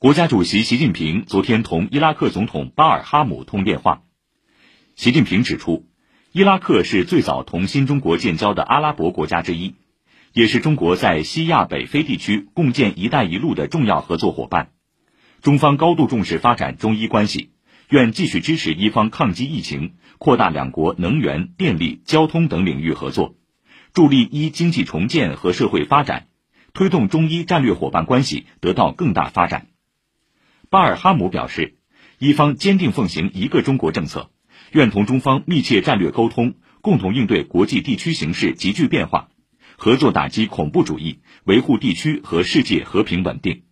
国家主席习近平昨天同伊拉克总统巴尔哈姆通电话。习近平指出，伊拉克是最早同新中国建交的阿拉伯国家之一，也是中国在西亚北非地区共建“一带一路”的重要合作伙伴。中方高度重视发展中伊关系，愿继续支持伊方抗击疫情，扩大两国能源、电力、交通等领域合作，助力伊经济重建和社会发展，推动中伊战略伙伴关系得到更大发展。巴尔哈姆表示，伊方坚定奉行一个中国政策，愿同中方密切战略沟通，共同应对国际地区形势急剧变化，合作打击恐怖主义，维护地区和世界和平稳定。